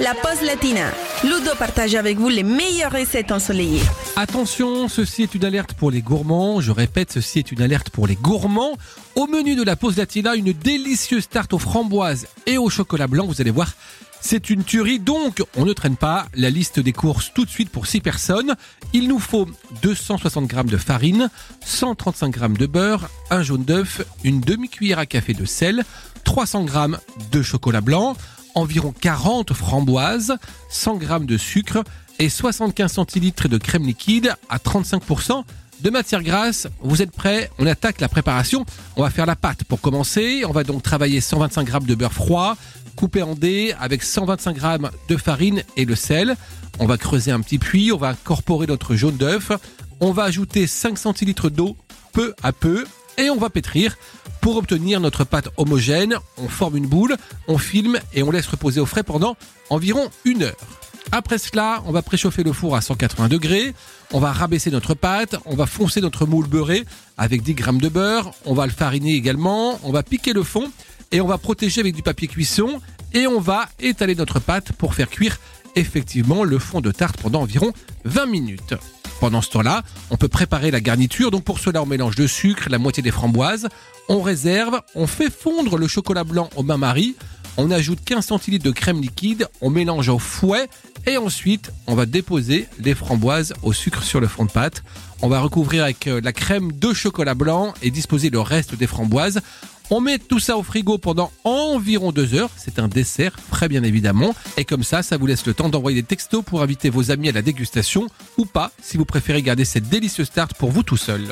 la pause latina. Ludo partage avec vous les meilleures recettes ensoleillées. Attention, ceci est une alerte pour les gourmands. Je répète, ceci est une alerte pour les gourmands. Au menu de la pause latina, une délicieuse tarte aux framboises et au chocolat blanc. Vous allez voir, c'est une tuerie. Donc, on ne traîne pas la liste des courses tout de suite pour 6 personnes. Il nous faut 260 g de farine, 135 g de beurre, un jaune d'œuf, une demi-cuillère à café de sel, 300 g de chocolat blanc, environ 40 framboises, 100 g de sucre et 75 centilitres de crème liquide à 35% de matière grasse. Vous êtes prêts? On attaque la préparation. On va faire la pâte pour commencer. On va donc travailler 125 g de beurre froid, coupé en dés avec 125 g de farine et le sel. On va creuser un petit puits, on va incorporer notre jaune d'œuf. On va ajouter 5 centilitres d'eau peu à peu et on va pétrir. Pour obtenir notre pâte homogène, on forme une boule, on filme et on laisse reposer au frais pendant environ une heure. Après cela, on va préchauffer le four à 180 degrés. On va rabaisser notre pâte. On va foncer notre moule beurré avec 10 grammes de beurre. On va le fariner également. On va piquer le fond et on va protéger avec du papier cuisson. Et on va étaler notre pâte pour faire cuire effectivement le fond de tarte pendant environ 20 minutes. Pendant ce temps-là, on peut préparer la garniture. Donc pour cela, on mélange le sucre, la moitié des framboises. On réserve, on fait fondre le chocolat blanc au bain-marie. On ajoute 15 centilitres de crème liquide, on mélange au fouet et ensuite on va déposer les framboises au sucre sur le fond de pâte. On va recouvrir avec euh, la crème de chocolat blanc et disposer le reste des framboises. On met tout ça au frigo pendant environ deux heures. C'est un dessert, très bien évidemment. Et comme ça, ça vous laisse le temps d'envoyer des textos pour inviter vos amis à la dégustation ou pas, si vous préférez garder cette délicieuse tarte pour vous tout seul.